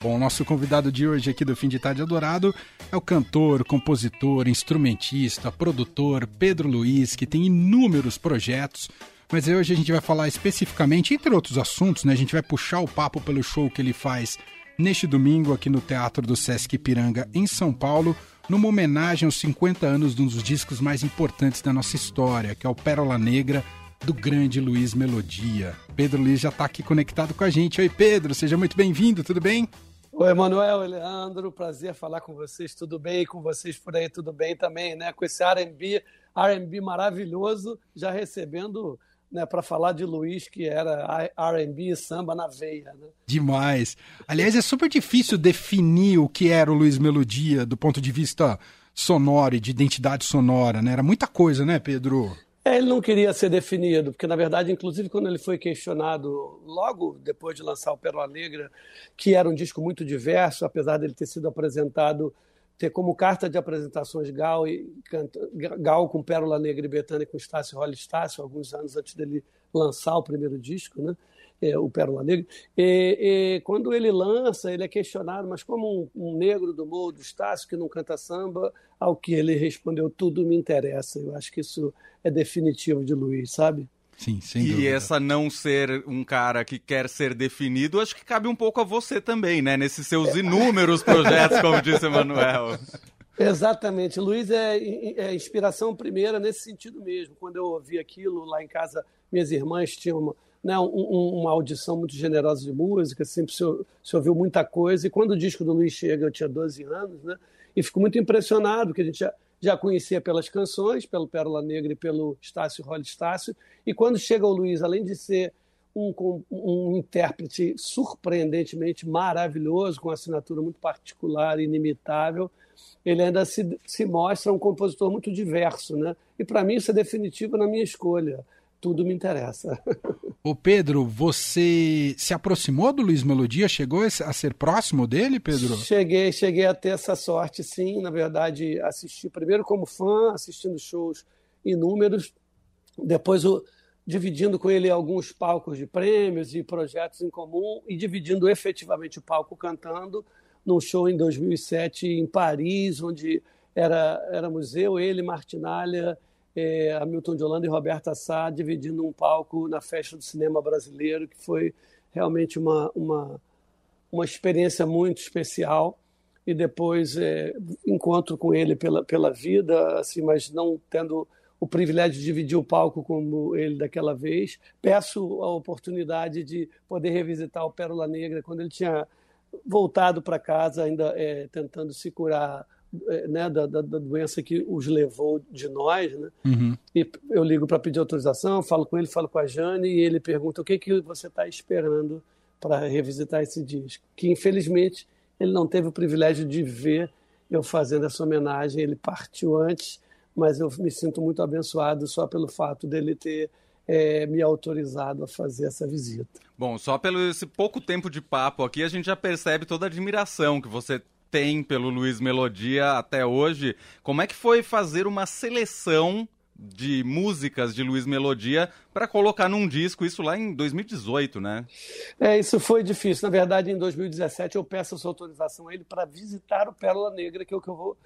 Bom, o nosso convidado de hoje aqui do Fim de Tarde Adorado é o cantor, compositor, instrumentista, produtor Pedro Luiz, que tem inúmeros projetos. Mas hoje a gente vai falar especificamente, entre outros assuntos, né? A gente vai puxar o papo pelo show que ele faz neste domingo aqui no Teatro do Sesc Ipiranga, em São Paulo, numa homenagem aos 50 anos de um dos discos mais importantes da nossa história, que é o Pérola Negra, do grande Luiz Melodia. Pedro Luiz já está aqui conectado com a gente. Oi, Pedro, seja muito bem-vindo, tudo bem? Oi, Emanuel, Leandro, prazer falar com vocês, tudo bem? E com vocês por aí, tudo bem também, né? Com esse R&B, R&B maravilhoso, já recebendo né, para falar de Luiz, que era R&B e samba na veia. Né? Demais. Aliás, é super difícil definir o que era o Luiz Melodia do ponto de vista sonoro e de identidade sonora, né? Era muita coisa, né, Pedro? É, ele não queria ser definido, porque na verdade, inclusive quando ele foi questionado logo depois de lançar o Pérola Negra, que era um disco muito diverso, apesar dele ter sido apresentado ter como carta de apresentações Gal, e, Gal com Pérola Negra e Betânia com Estácio Rolly Estácio, alguns anos antes dele lançar o primeiro disco, né? É, o Pérola Negra. E, e, quando ele lança, ele é questionado, mas como um, um negro do morro do Estácio que não canta samba, ao que ele respondeu, tudo me interessa. Eu acho que isso é definitivo de Luiz, sabe? Sim, sem e dúvida. essa não ser um cara que quer ser definido, acho que cabe um pouco a você também, né? Nesses seus inúmeros projetos, como disse o Manuel. Exatamente. Luiz é, é inspiração primeira nesse sentido mesmo. Quando eu ouvi aquilo lá em casa, minhas irmãs tinham uma, né, um, uma audição muito generosa de música, sempre se, se, ouviu muita coisa. E quando o disco do Luiz chega, eu tinha 12 anos, né? E fico muito impressionado, porque a gente já, já conhecia pelas canções, pelo Pérola Negra e pelo Estácio Rolly Estácio. E quando chega o Luiz, além de ser um, um intérprete surpreendentemente maravilhoso, com assinatura muito particular, inimitável, ele ainda se, se mostra um compositor muito diverso. Né? E para mim isso é definitivo na minha escolha. Tudo me interessa. Ô Pedro, você se aproximou do Luiz Melodia? Chegou a ser próximo dele, Pedro? Cheguei, cheguei a ter essa sorte, sim. Na verdade, assisti primeiro como fã, assistindo shows inúmeros, depois o, dividindo com ele alguns palcos de prêmios e projetos em comum e dividindo efetivamente o palco cantando num show em 2007 em Paris, onde era, era museu, ele, Martinalha é, Hamilton de Holanda e Roberta Sá dividindo um palco na festa do cinema brasileiro, que foi realmente uma, uma, uma experiência muito especial. E depois é, encontro com ele pela, pela vida, assim, mas não tendo o privilégio de dividir o palco como ele daquela vez. Peço a oportunidade de poder revisitar o Pérola Negra quando ele tinha voltado para casa, ainda é, tentando se curar né, da, da, da, doença que os levou de nós, né? Uhum. E eu ligo para pedir autorização, falo com ele, falo com a Jane e ele pergunta o que que você está esperando para revisitar esse disco. Que infelizmente ele não teve o privilégio de ver eu fazendo essa homenagem. Ele partiu antes, mas eu me sinto muito abençoado só pelo fato dele ter é, me autorizado a fazer essa visita. Bom, só pelo esse pouco tempo de papo aqui a gente já percebe toda a admiração que você tem pelo Luiz Melodia até hoje. Como é que foi fazer uma seleção de músicas de Luiz Melodia para colocar num disco, isso lá em 2018, né? É, isso foi difícil. Na verdade, em 2017 eu peço a sua autorização a ele para visitar o Pérola Negra, que é o que eu vou.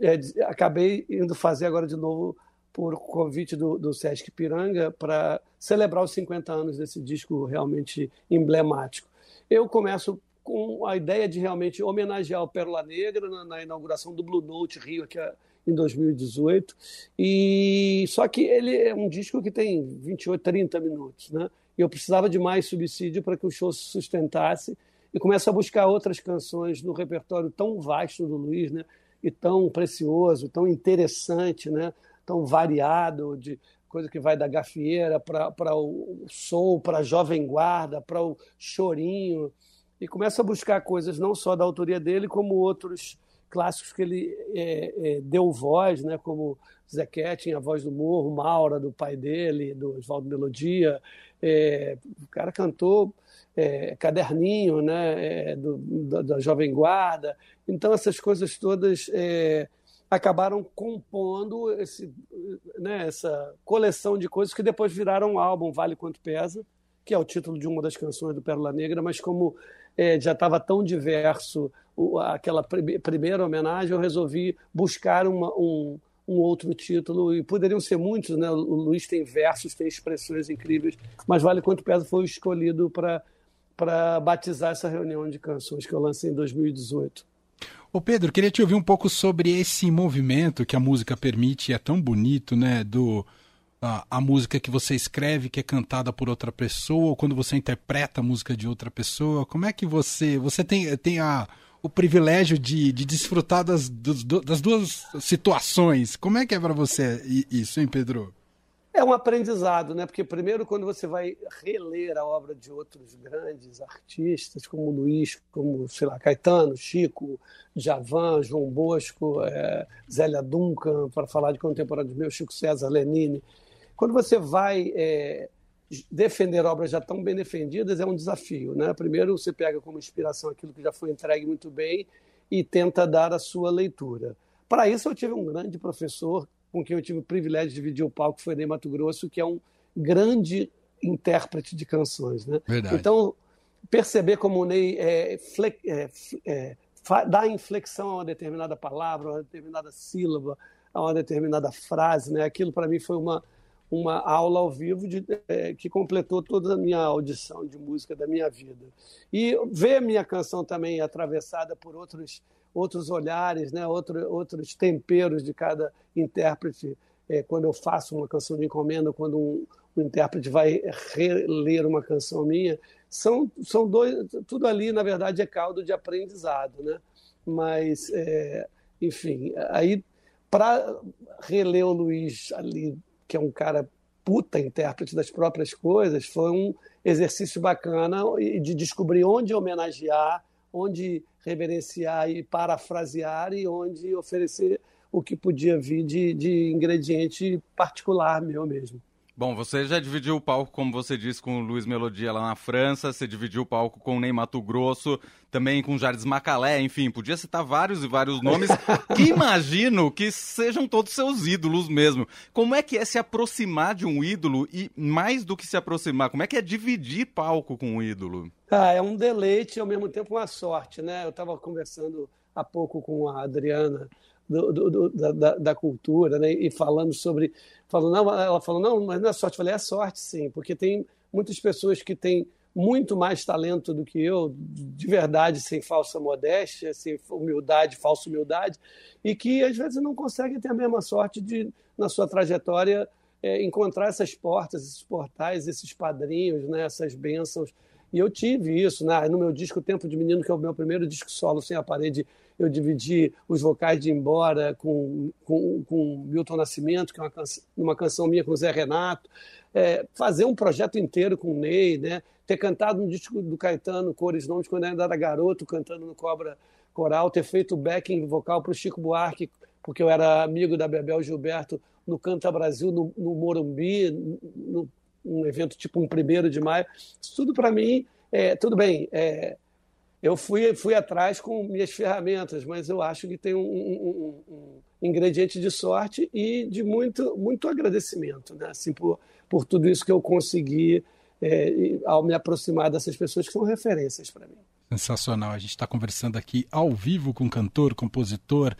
É, acabei indo fazer agora de novo por convite do, do Sesc Piranga para celebrar os 50 anos desse disco realmente emblemático. Eu começo com a ideia de realmente homenagear o Pérola Negra na, na inauguração do Blue Note Rio aqui em 2018. E só que ele é um disco que tem 28, 30 minutos, né? E eu precisava de mais subsídio para que o show se sustentasse e começo a buscar outras canções no repertório tão vasto do Luiz, né? E tão precioso, tão interessante, né? Tão variado de coisa que vai da gafieira para o soul, para a jovem guarda, para o chorinho e começa a buscar coisas não só da autoria dele, como outros clássicos que ele é, é, deu voz, né, como Zequete, a voz do Morro, Maura, do pai dele, do Oswaldo Melodia. É, o cara cantou é, Caderninho, né, é, do, da, da, Jovem Guarda. Então, essas coisas todas é, acabaram compondo esse, né, essa coleção de coisas que depois viraram um álbum, Vale Quanto Pesa, que é o título de uma das canções do Pérola Negra, mas como é, já estava tão diverso o, aquela primeira homenagem, eu resolvi buscar uma, um, um outro título, e poderiam ser muitos, né? O Luiz tem versos, tem expressões incríveis, mas Vale Quanto Pesa foi escolhido para batizar essa reunião de canções que eu lancei em 2018. Ô Pedro, queria te ouvir um pouco sobre esse movimento que a música permite, é tão bonito, né? Do a, música que você escreve, que é cantada por outra pessoa, ou quando você interpreta a música de outra pessoa. Como é que você. Você tem, tem a, o privilégio de, de desfrutar das, das duas situações. Como é que é para você isso, hein, Pedro? É um aprendizado, né? Porque primeiro quando você vai reler a obra de outros grandes artistas, como Luiz, como, sei lá, Caetano, Chico, Javan, João Bosco, é, Zélia Duncan, para falar de contemporâneos meus, Chico César, Lenine. Quando você vai é, defender obras já tão bem defendidas é um desafio, né? Primeiro você pega como inspiração aquilo que já foi entregue muito bem e tenta dar a sua leitura. Para isso eu tive um grande professor com quem eu tive o privilégio de dividir o palco, foi Ney Mato Grosso, que é um grande intérprete de canções. Né? Verdade. Então, perceber como o Ney é, é, é, dá inflexão a uma determinada palavra, a uma determinada sílaba, a uma determinada frase, né? aquilo para mim foi uma, uma aula ao vivo de, é, que completou toda a minha audição de música da minha vida. E ver a minha canção também atravessada por outros outros olhares, né? Outro, outros temperos de cada intérprete. É, quando eu faço uma canção de encomenda, quando um, um intérprete vai reler uma canção minha, são, são dois. Tudo ali, na verdade, é caldo de aprendizado, né? Mas, é, enfim, aí para reler o Luiz ali, que é um cara puta intérprete das próprias coisas, foi um exercício bacana de descobrir onde homenagear, onde reverenciar e parafrasear e onde oferecer o que podia vir de, de ingrediente particular meu mesmo. Bom, você já dividiu o palco, como você disse, com o Luiz Melodia lá na França, você dividiu o palco com o Ney Mato Grosso, também com o Jardim Macalé, enfim, podia citar vários e vários nomes que imagino que sejam todos seus ídolos mesmo. Como é que é se aproximar de um ídolo e, mais do que se aproximar, como é que é dividir palco com um ídolo? Ah, é um deleite e ao mesmo tempo uma sorte, né? Eu estava conversando há pouco com a Adriana do, do, do, da, da, cultura, né? E falando sobre. Falando, não, ela falou, não, mas não é sorte. Eu falei, é sorte sim, porque tem muitas pessoas que têm muito mais talento do que eu, de verdade, sem falsa modéstia, sem humildade, falsa humildade, e que às vezes não conseguem ter a mesma sorte de, na sua trajetória, é, encontrar essas portas, esses portais, esses padrinhos, né? essas bênçãos. E eu tive isso né? no meu disco Tempo de Menino, que é o meu primeiro disco solo sem a parede eu dividi os vocais de Embora com, com, com Milton Nascimento, que é uma, canção, uma canção minha com o Zé Renato, é, fazer um projeto inteiro com o Ney, né? ter cantado no disco do Caetano, Cores Nomes, quando eu ainda era garoto, cantando no Cobra Coral, ter feito backing vocal para o Chico Buarque, porque eu era amigo da Bebel Gilberto no Canta Brasil, no, no Morumbi, no, um evento tipo um primeiro de maio. Isso tudo para mim, é, tudo bem, é, eu fui, fui atrás com minhas ferramentas, mas eu acho que tem um, um, um ingrediente de sorte e de muito, muito agradecimento, né? assim, por, por tudo isso que eu consegui é, ao me aproximar dessas pessoas que são referências para mim. Sensacional. A gente está conversando aqui ao vivo com o cantor, compositor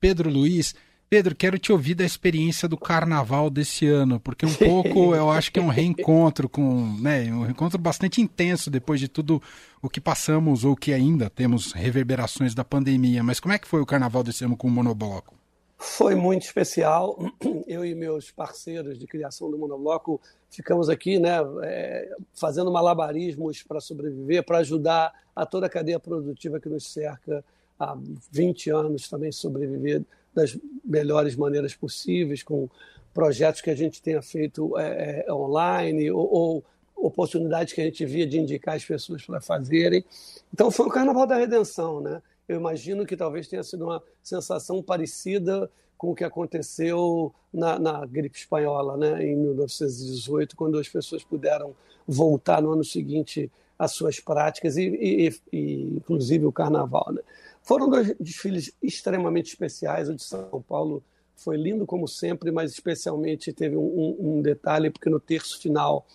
Pedro Luiz. Pedro, quero te ouvir da experiência do carnaval desse ano, porque um pouco eu acho que é um reencontro com, né, um reencontro bastante intenso depois de tudo o que passamos ou que ainda temos reverberações da pandemia. Mas como é que foi o carnaval desse ano com o Monobloco? Foi muito especial. Eu e meus parceiros de criação do Monobloco ficamos aqui, né, é, fazendo malabarismos para sobreviver, para ajudar a toda a cadeia produtiva que nos cerca há 20 anos também sobreviver das melhores maneiras possíveis, com projetos que a gente tenha feito é, é, online ou, ou, oportunidades que a gente via de indicar as pessoas para fazerem. Então foi o Carnaval da Redenção, né? Eu imagino que talvez tenha sido uma sensação parecida com o que aconteceu na, na gripe espanhola, né? Em 1918, quando as pessoas puderam voltar no ano seguinte às suas práticas e, e, e inclusive o Carnaval, né? Foram dois desfiles extremamente especiais. O de São Paulo foi lindo como sempre, mas especialmente teve um, um detalhe, porque no terço final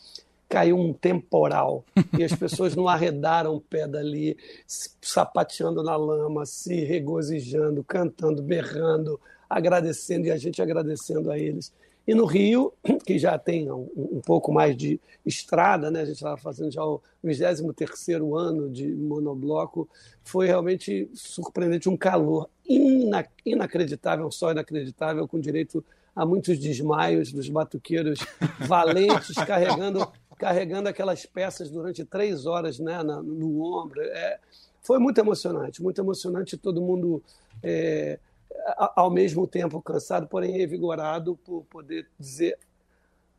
caiu um temporal e as pessoas não arredaram o pé dali, sapateando na lama, se regozijando, cantando, berrando, agradecendo e a gente agradecendo a eles. E no Rio, que já tem um, um pouco mais de estrada, né? a gente estava fazendo já o 23 ano de monobloco, foi realmente surpreendente, um calor ina inacreditável, um sol inacreditável, com direito a muitos desmaios dos batuqueiros valentes carregando carregando aquelas peças durante três horas né, na, no ombro. É, foi muito emocionante, muito emocionante. Todo mundo, é, ao mesmo tempo, cansado, porém revigorado por poder dizer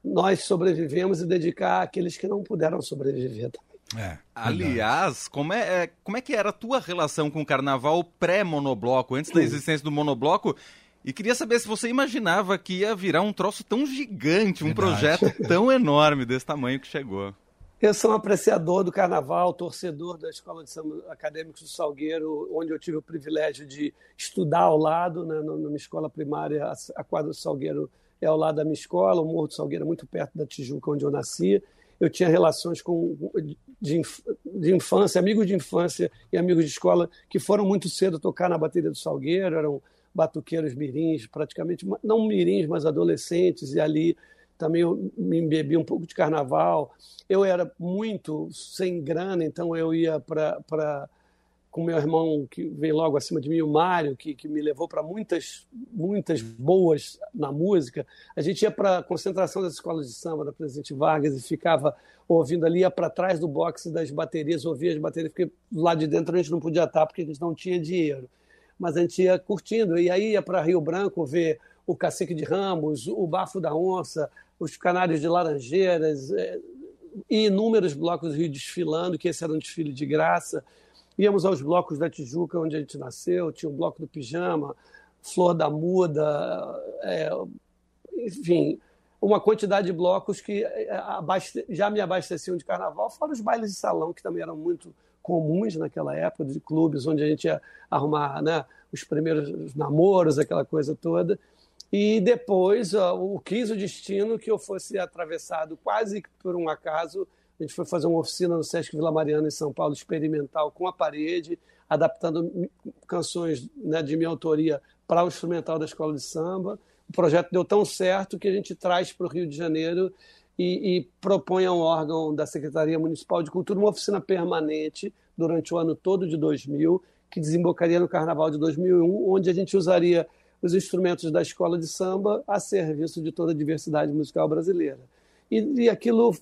nós sobrevivemos e dedicar àqueles que não puderam sobreviver também. É, Aliás, como é, é, como é que era a tua relação com o carnaval pré-monobloco, antes da existência do monobloco? E queria saber se você imaginava que ia virar um troço tão gigante, um Verdade. projeto tão enorme desse tamanho que chegou. Eu sou um apreciador do carnaval, torcedor da Escola de Samba Acadêmicos do Salgueiro, onde eu tive o privilégio de estudar ao lado, né, numa escola primária, a quadra do Salgueiro é ao lado da minha escola, o Morro do Salgueiro é muito perto da Tijuca, onde eu nasci. Eu tinha relações com, de, de infância, amigos de infância e amigos de escola que foram muito cedo tocar na bateria do Salgueiro, eram batuqueiros mirins, praticamente, não mirins, mas adolescentes, e ali também eu me embebi um pouco de carnaval. Eu era muito sem grana, então eu ia para com meu irmão que veio logo acima de mim, o Mário, que, que me levou para muitas muitas boas na música. A gente ia para a concentração das escolas de samba da Presidente Vargas e ficava ouvindo ali, ia para trás do boxe das baterias, ouvia as baterias, porque lá de dentro a gente não podia estar porque a gente não tinha dinheiro mas a gente ia curtindo. E aí ia para Rio Branco ver o Cacique de Ramos, o Bafo da Onça, os Canários de Laranjeiras, é, e inúmeros blocos do Rio desfilando, que esse era um desfile de graça. Íamos aos blocos da Tijuca, onde a gente nasceu, tinha o Bloco do Pijama, Flor da Muda, é, enfim, uma quantidade de blocos que é, abaste... já me abasteciam de carnaval, fora os bailes de salão, que também eram muito comuns naquela época, de clubes onde a gente ia arrumar né, os primeiros namoros, aquela coisa toda. E depois o quis o destino que eu fosse atravessado quase por um acaso. A gente foi fazer uma oficina no Sesc Vila Mariana, em São Paulo, experimental, com a parede, adaptando canções né, de minha autoria para o instrumental da escola de samba. O projeto deu tão certo que a gente traz para o Rio de Janeiro e, e propõe a um órgão da Secretaria Municipal de Cultura uma oficina permanente durante o ano todo de 2000, que desembocaria no Carnaval de 2001, onde a gente usaria os instrumentos da escola de samba a serviço de toda a diversidade musical brasileira. E, e aquilo,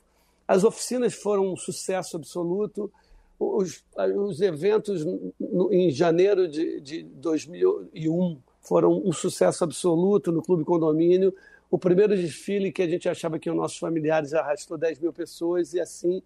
as oficinas foram um sucesso absoluto. Os, os eventos no, em janeiro de, de 2001 foram um sucesso absoluto no Clube Condomínio. O primeiro desfile que a gente achava que os nossos familiares arrastou 10 mil pessoas e assim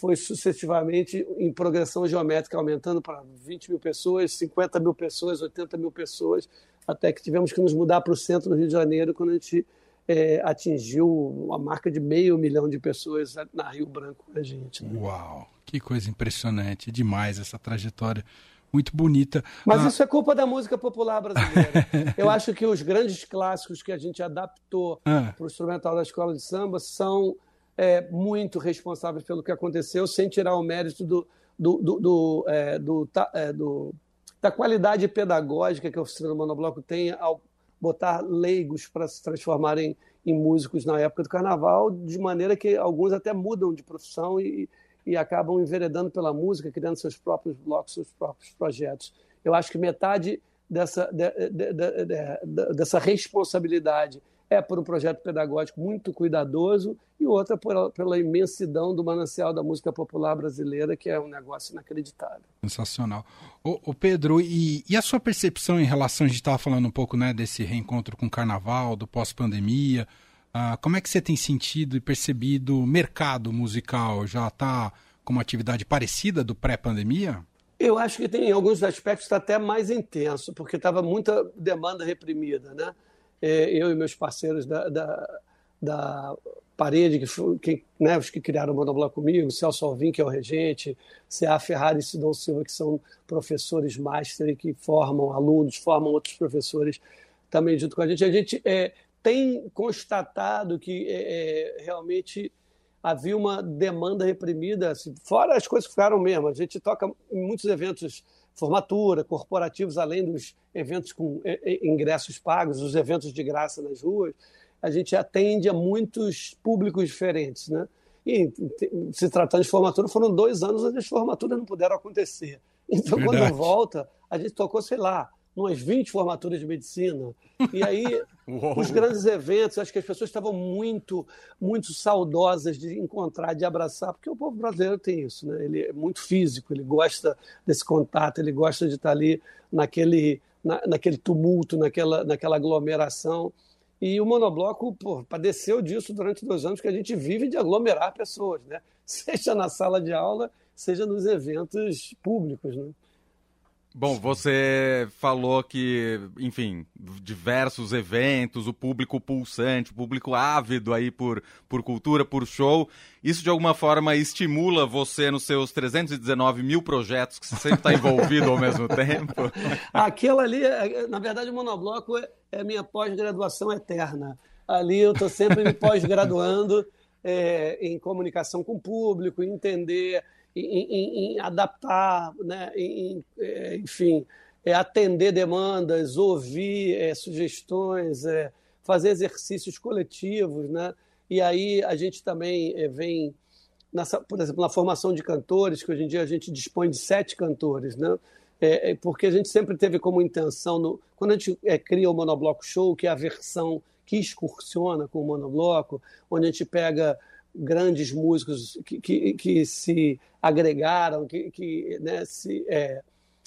foi sucessivamente em progressão geométrica, aumentando para 20 mil pessoas, 50 mil pessoas, 80 mil pessoas, até que tivemos que nos mudar para o centro do Rio de Janeiro quando a gente é, atingiu a marca de meio milhão de pessoas na Rio Branco com a gente. Né? Uau, que coisa impressionante, demais essa trajetória muito bonita. Mas ah. isso é culpa da música popular brasileira. Eu acho que os grandes clássicos que a gente adaptou ah. para o instrumental da escola de samba são é, muito responsáveis pelo que aconteceu, sem tirar o mérito do, do, do, do, é, do, é, do da qualidade pedagógica que a oficina do Monobloco tem ao botar leigos para se transformarem em músicos na época do carnaval, de maneira que alguns até mudam de profissão e, e acabam enveredando pela música, criando seus próprios blocos, seus próprios projetos. Eu acho que metade dessa, de, de, de, dessa responsabilidade é por um projeto pedagógico muito cuidadoso e outra por, pela imensidão do manancial da música popular brasileira, que é um negócio inacreditável. Sensacional. Ô Pedro, e, e, a sua percepção em relação, a gente estava falando um pouco né, desse reencontro com o carnaval, do pós-pandemia, ah, como é que você tem sentido e percebido o mercado musical? Já está com uma atividade parecida do pré-pandemia? Eu acho que tem em alguns aspectos está até mais intenso, porque estava muita demanda reprimida. Né? É, eu e meus parceiros da, da, da parede, que, que, né, os que criaram o Monobloco comigo, Celso Alvim, que é o regente, C.A. Ferrari e Sidon Silva, que são professores master que formam alunos, formam outros professores também junto com a gente. A gente é, tem constatado que é, é, realmente havia uma demanda reprimida, assim, fora as coisas que ficaram mesmo. A gente toca em muitos eventos formatura, corporativos, além dos eventos com ingressos pagos, os eventos de graça nas ruas, a gente atende a muitos públicos diferentes, né? E se tratando de formatura, foram dois anos onde as formaturas não puderam acontecer. Então, Verdade. quando volta, a gente tocou, sei lá, umas 20 formaturas de medicina. E aí, os grandes eventos, acho que as pessoas estavam muito, muito saudosas de encontrar, de abraçar, porque o povo brasileiro tem isso, né? Ele é muito físico, ele gosta desse contato, ele gosta de estar ali naquele, na, naquele tumulto, naquela, naquela aglomeração. E o monobloco pô, padeceu disso durante dois anos, que a gente vive de aglomerar pessoas, né? seja na sala de aula, seja nos eventos públicos. Né? Bom, você falou que, enfim, diversos eventos, o público pulsante, o público ávido aí por, por cultura, por show. Isso de alguma forma estimula você nos seus 319 mil projetos que você sempre está envolvido ao mesmo tempo? Aquilo ali, é, na verdade, o Monobloco é, é minha pós-graduação eterna. Ali eu estou sempre me pós-graduando é, em comunicação com o público, em entender em, em, adaptar, né? em, é, enfim, é, atender demandas, ouvir é, sugestões, é, fazer exercícios coletivos. Né? E aí a gente também é, vem, nessa, por exemplo, na formação de cantores, que hoje em dia a gente dispõe de sete cantores, né? É, porque a gente sempre teve como intenção, no, quando a gente cria o Monobloco Show, que é a versão que excursiona com o monobloco, onde a gente pega grandes músicos que, que, que se agregaram, que, que né, se é,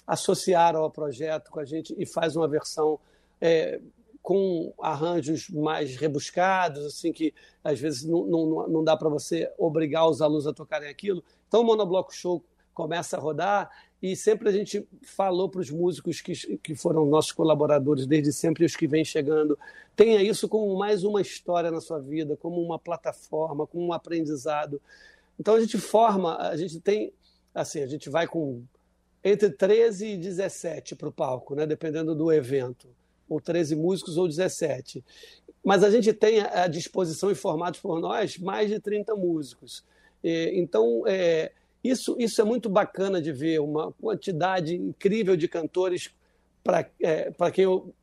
associaram ao projeto com a gente e faz uma versão é, com arranjos mais rebuscados, assim que às vezes não, não, não dá para você obrigar os alunos a tocarem aquilo. Então o Monobloco Show começa a rodar e sempre a gente falou para os músicos que, que foram nossos colaboradores desde sempre os que vêm chegando, tenha isso como mais uma história na sua vida, como uma plataforma, como um aprendizado. Então a gente forma, a gente tem, assim, a gente vai com entre 13 e 17 para o palco, né, dependendo do evento, ou 13 músicos ou 17. Mas a gente tem à disposição, informados por nós, mais de 30 músicos. Então, é, isso, isso é muito bacana de ver, uma quantidade incrível de cantores para é, quem eu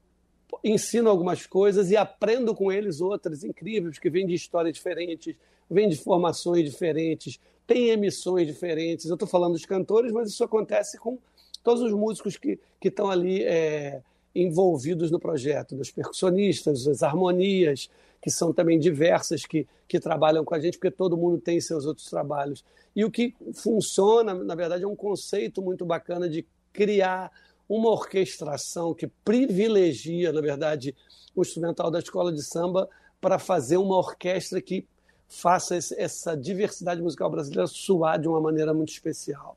ensino algumas coisas e aprendo com eles outras incríveis, que vêm de histórias diferentes, vêm de formações diferentes, têm emissões diferentes. Eu estou falando dos cantores, mas isso acontece com todos os músicos que, estão ali é, envolvidos no projeto, dos percussionistas, as harmonias, que são também diversas, que, que trabalham com a gente, porque todo mundo tem seus outros trabalhos. E o que funciona, na verdade, é um conceito muito bacana de criar uma orquestração que privilegia, na verdade, o instrumental da escola de samba para fazer uma orquestra que faça essa diversidade musical brasileira soar de uma maneira muito especial.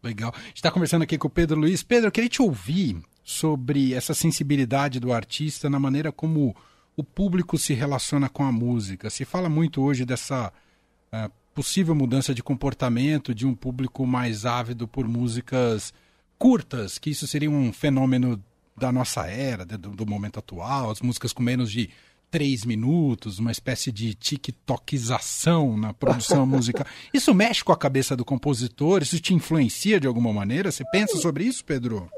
Legal. Está conversando aqui com o Pedro Luiz. Pedro, eu queria te ouvir sobre essa sensibilidade do artista na maneira como o público se relaciona com a música. Se fala muito hoje dessa uh, possível mudança de comportamento de um público mais ávido por músicas curtas, que isso seria um fenômeno da nossa era, do, do momento atual, as músicas com menos de três minutos, uma espécie de tiktokização na produção musical. Isso mexe com a cabeça do compositor? Isso te influencia de alguma maneira? Você pensa sobre isso, Pedro?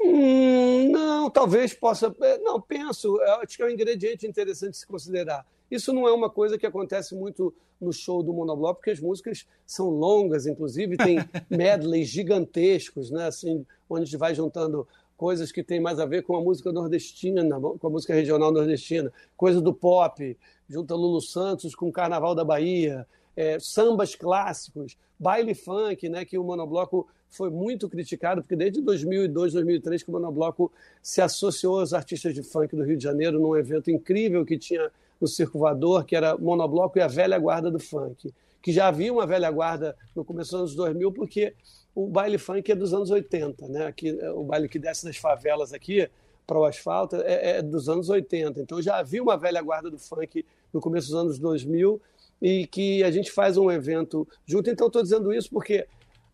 Não, talvez possa. É, não, penso. Acho que é um ingrediente interessante se considerar. Isso não é uma coisa que acontece muito no show do Monobloco, porque as músicas são longas, inclusive tem medleys gigantescos, né? Assim, onde a gente vai juntando coisas que têm mais a ver com a música nordestina, com a música regional nordestina, coisa do pop, junta Lulu Santos com o Carnaval da Bahia, é, sambas clássicos, baile funk, né, que o Monobloco foi muito criticado, porque desde 2002, 2003 que o Monobloco se associou aos artistas de funk do Rio de Janeiro num evento incrível que tinha no Circo Voador, que era Monobloco e a velha guarda do funk, que já havia uma velha guarda no começo dos anos 2000, porque o baile funk é dos anos 80, né? Aqui, é, o baile que desce das favelas aqui para o asfalto é, é, dos anos 80. Então já havia uma velha guarda do funk no começo dos anos 2000 e que a gente faz um evento junto. Então estou dizendo isso porque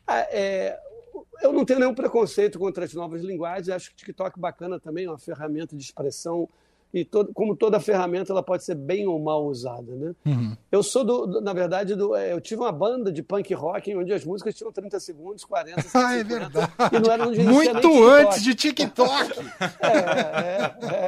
é, eu não tenho nenhum preconceito contra as novas linguagens. Acho que o TikTok é bacana também, é uma ferramenta de expressão e todo, como toda ferramenta, ela pode ser bem ou mal usada, né? Uhum. Eu sou, do, do, na verdade, do, é, eu tive uma banda de punk rock onde as músicas tinham 30 segundos, 40, 50, ah, é verdade. E não era onde Muito antes de TikTok! é, é,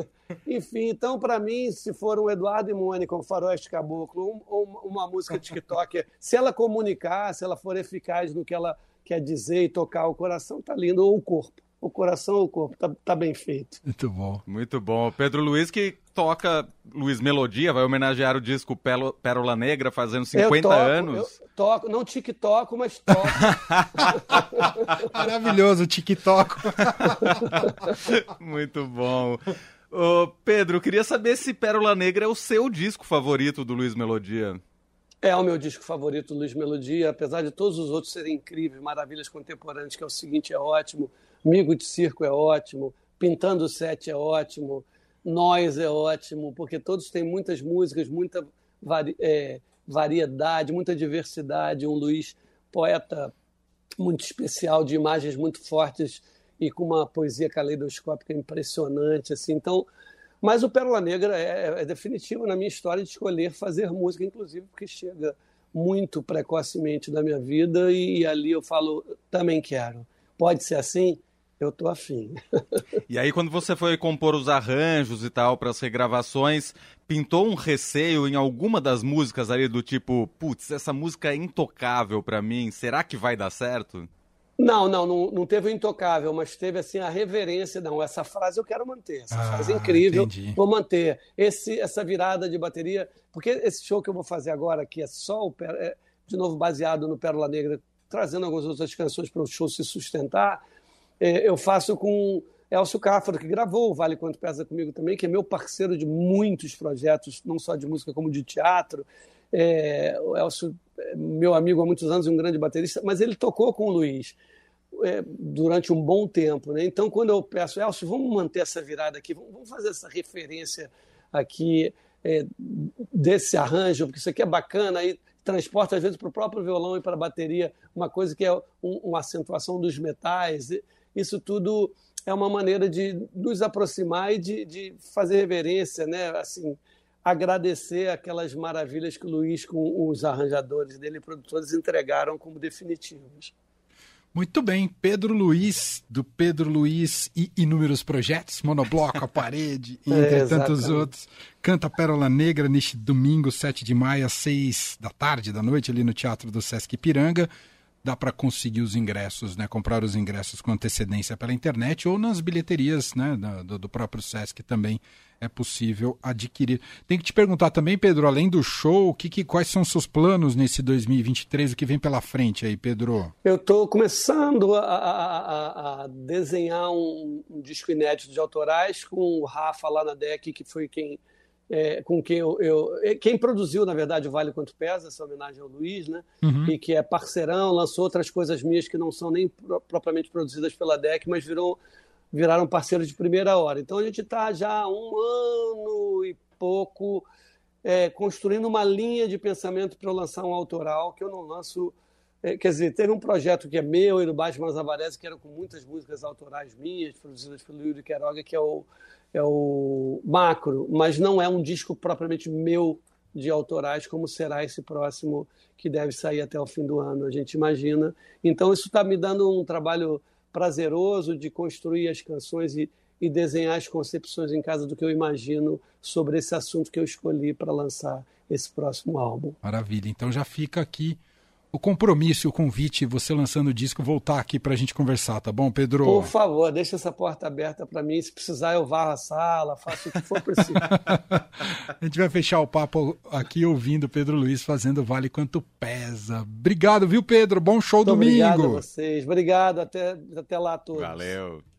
é. Enfim, então, para mim, se for um Eduardo e Mônica, um Faroeste Caboclo, ou um, uma música TikTok, se ela comunicar, se ela for eficaz no que ela quer dizer e tocar o coração, tá lindo, ou o corpo o coração ou o corpo. Tá, tá bem feito. Muito bom. Muito bom. Pedro Luiz que toca Luiz Melodia, vai homenagear o disco Pérola Negra fazendo 50 toco, anos. Eu toco, não TikTok, mas toco. Maravilhoso, TikTok. Muito bom. Ô, Pedro, queria saber se Pérola Negra é o seu disco favorito do Luiz Melodia. É o meu disco favorito, Luiz Melodia, apesar de todos os outros serem incríveis, Maravilhas Contemporâneas, que é o seguinte, é ótimo. Migo de Circo é ótimo, Pintando o Sete é ótimo, Nós é ótimo, porque todos têm muitas músicas, muita vari, é, variedade, muita diversidade. Um Luiz, poeta muito especial, de imagens muito fortes e com uma poesia caleidoscópica impressionante. Assim. Então, mas o Pérola Negra é, é definitivo na minha história de escolher fazer música, inclusive porque chega muito precocemente da minha vida e, e ali eu falo, também quero. Pode ser assim? eu tô afim. e aí, quando você foi compor os arranjos e tal para as regravações, pintou um receio em alguma das músicas ali do tipo, putz, essa música é intocável para mim, será que vai dar certo? Não, não, não, não teve o intocável, mas teve assim a reverência. Não, essa frase eu quero manter. Essa ah, frase é incrível. Entendi. Vou manter. Esse, essa virada de bateria. Porque esse show que eu vou fazer agora, que é só o, é, de novo baseado no Pérola Negra, trazendo algumas outras canções para o show se sustentar, é, eu faço com Elcio Cáfaro, que gravou o Vale Quanto Pesa comigo também, que é meu parceiro de muitos projetos, não só de música como de teatro. É, o Elcio meu amigo há muitos anos, um grande baterista, mas ele tocou com o Luiz é, durante um bom tempo. Né? Então, quando eu peço, Elcio, vamos manter essa virada aqui, vamos fazer essa referência aqui é, desse arranjo, porque isso aqui é bacana, aí transporta às vezes para o próprio violão e para a bateria uma coisa que é um, uma acentuação dos metais isso tudo é uma maneira de nos aproximar e de, de fazer reverência, né? Assim, agradecer aquelas maravilhas que o Luiz, com os arranjadores dele, produtores, entregaram como definitivas. Muito bem, Pedro Luiz, do Pedro Luiz e inúmeros projetos, Monobloco, A Parede, e entre é, tantos outros. Canta Pérola Negra neste domingo, 7 de maio, às 6 da tarde, da noite, ali no Teatro do Sesc Piranga dá para conseguir os ingressos, né, comprar os ingressos com antecedência pela internet ou nas bilheterias né, do, do, próprio Sesc também é possível adquirir. Tem que te perguntar também, Pedro, além do show, que, que, quais são os seus planos nesse 2023, o que vem pela frente aí, Pedro? Eu estou começando a, a, a desenhar um, um, disco inédito de autorais com o Rafa lá na DEC, que foi quem é, com quem eu, eu, é, Quem produziu, na verdade, o Vale Quanto Pesa, essa homenagem ao Luiz, né? Uhum. E que é parceirão, lançou outras coisas minhas que não são nem pro, propriamente produzidas pela DEC, mas virou, viraram parceiros de primeira hora. Então a gente está já há um ano e pouco é, construindo uma linha de pensamento para eu lançar um autoral que eu não lanço. É, quer dizer, teve um projeto que é meu e do Baixo Mazavarese, que era com muitas músicas autorais minhas, produzidas pelo Yuri Queiroga, que é o é o macro, mas não é um disco propriamente meu de autorais, como será esse próximo que deve sair até o fim do ano, a gente imagina. Então, isso está me dando um trabalho prazeroso de construir as canções e, e desenhar as concepções em casa do que eu imagino sobre esse assunto que eu escolhi para lançar esse próximo álbum. Maravilha. Então já fica aqui o compromisso, o convite, você lançando o disco, voltar aqui para a gente conversar, tá bom, Pedro? Por favor, deixa essa porta aberta para mim. Se precisar, eu varro a sala, faço o que for preciso. a gente vai fechar o papo aqui ouvindo Pedro Luiz fazendo Vale Quanto Pesa. Obrigado, viu, Pedro? Bom show Muito domingo. Obrigado a vocês. Obrigado. Até, até lá a todos. Valeu.